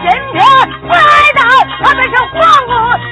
今天来到，他们是皇宫。